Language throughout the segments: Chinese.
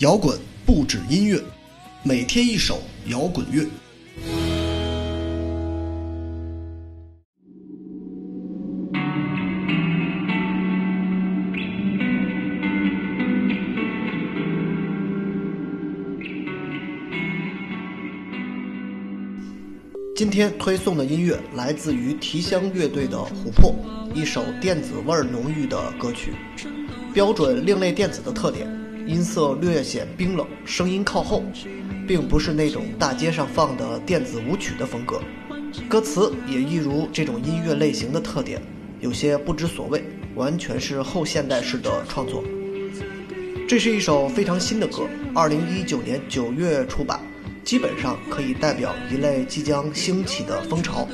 摇滚不止音乐，每天一首摇滚乐。今天推送的音乐来自于提香乐队的《琥珀》，一首电子味儿浓郁的歌曲，标准另类电子的特点。音色略显冰冷，声音靠后，并不是那种大街上放的电子舞曲的风格。歌词也一如这种音乐类型的特点，有些不知所谓，完全是后现代式的创作。这是一首非常新的歌，二零一九年九月出版，基本上可以代表一类即将兴起的风潮。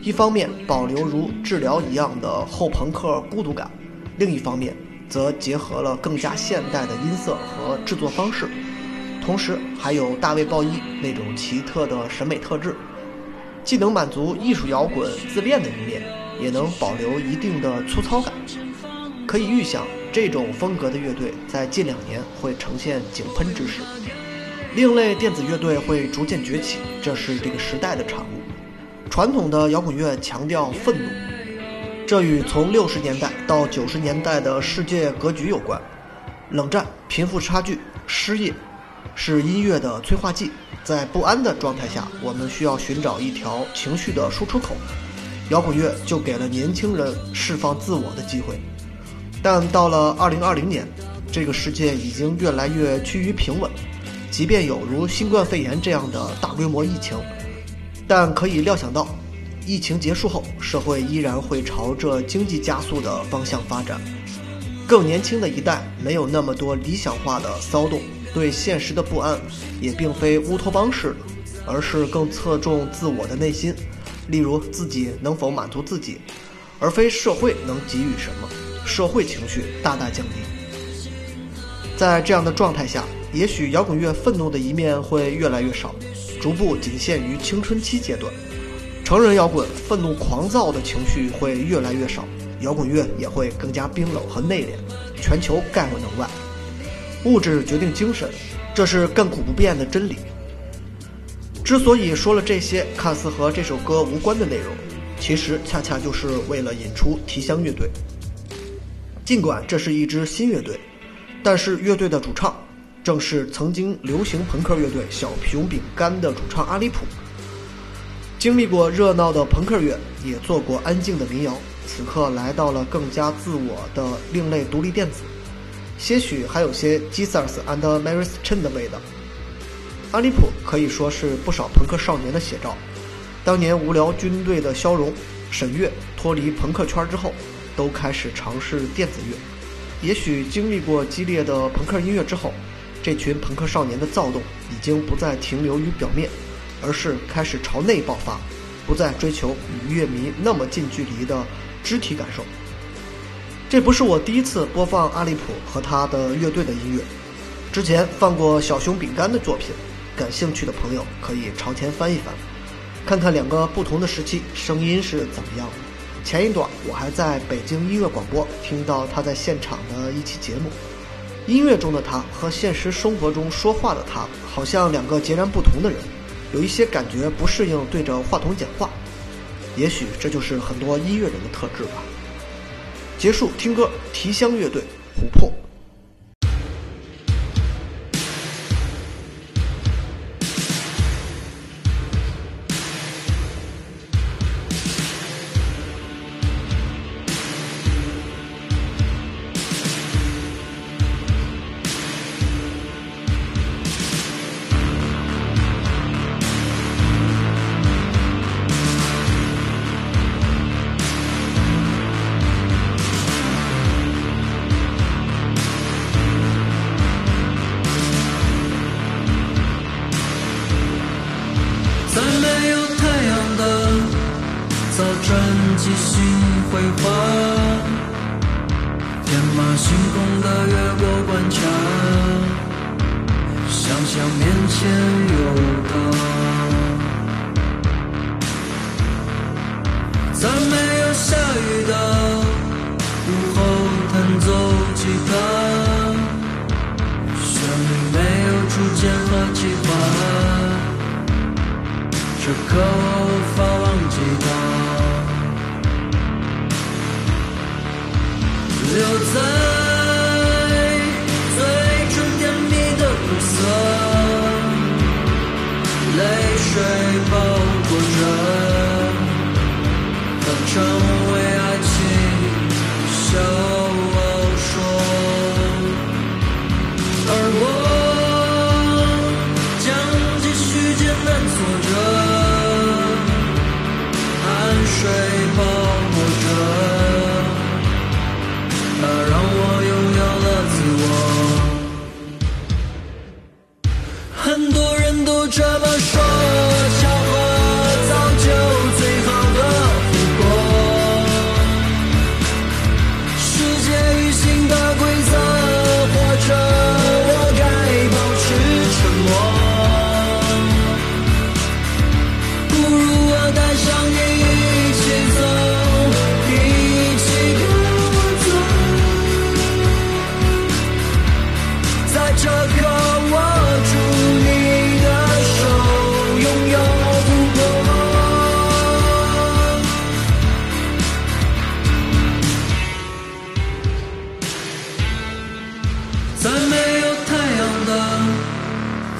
一方面保留如治疗一样的后朋克孤独感，另一方面。则结合了更加现代的音色和制作方式，同时还有大卫鲍伊那种奇特的审美特质，既能满足艺术摇滚自恋的一面，也能保留一定的粗糙感。可以预想，这种风格的乐队在近两年会呈现井喷之势，另类电子乐队会逐渐崛起，这是这个时代的产物。传统的摇滚乐强调愤怒。这与从六十年代到九十年代的世界格局有关，冷战、贫富差距、失业，是音乐的催化剂。在不安的状态下，我们需要寻找一条情绪的输出口，摇滚乐就给了年轻人释放自我的机会。但到了二零二零年，这个世界已经越来越趋于平稳，即便有如新冠肺炎这样的大规模疫情，但可以料想到。疫情结束后，社会依然会朝着经济加速的方向发展。更年轻的一代没有那么多理想化的骚动，对现实的不安也并非乌托邦式的，而是更侧重自我的内心，例如自己能否满足自己，而非社会能给予什么。社会情绪大大降低。在这样的状态下，也许摇滚乐愤怒的一面会越来越少，逐步仅限于青春期阶段。成人摇滚愤怒狂躁的情绪会越来越少，摇滚乐也会更加冰冷和内敛，全球概莫能外。物质决定精神，这是亘古不变的真理。之所以说了这些看似和这首歌无关的内容，其实恰恰就是为了引出提香乐队。尽管这是一支新乐队，但是乐队的主唱正是曾经流行朋克乐队小熊饼干的主唱阿里普。经历过热闹的朋克乐，也做过安静的民谣，此刻来到了更加自我的另类独立电子，些许还有些 Jesus and Mary's Chain 的味道。阿里普可以说是不少朋克少年的写照。当年无聊军队的消融，沈月脱离朋克圈之后，都开始尝试电子乐。也许经历过激烈的朋克音乐之后，这群朋克少年的躁动已经不再停留于表面。而是开始朝内爆发，不再追求与乐迷那么近距离的肢体感受。这不是我第一次播放阿利普和他的乐队的音乐，之前放过小熊饼干的作品，感兴趣的朋友可以朝前翻一翻，看看两个不同的时期声音是怎么样的。前一段我还在北京音乐广播听到他在现场的一期节目，音乐中的他和现实生活中说话的他，好像两个截然不同的人。有一些感觉不适应对着话筒讲话，也许这就是很多音乐人的特质吧。结束听歌，提香乐队，琥珀。即兴绘画天马行空的越过关卡想象面前有他在没有下雨的午后弹奏吉他旋律没有初见和计划这歌在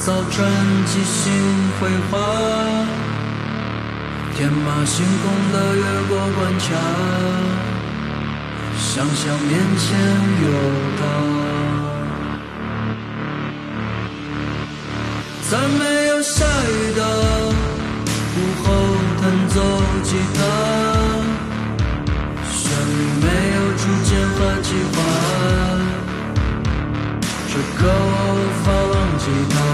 早晨即兴绘画，天马行空的越过关卡，想想面前有他在没有下雨的午后弹奏吉他，旋律没有主见和计划，这歌我无法忘记他。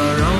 our own.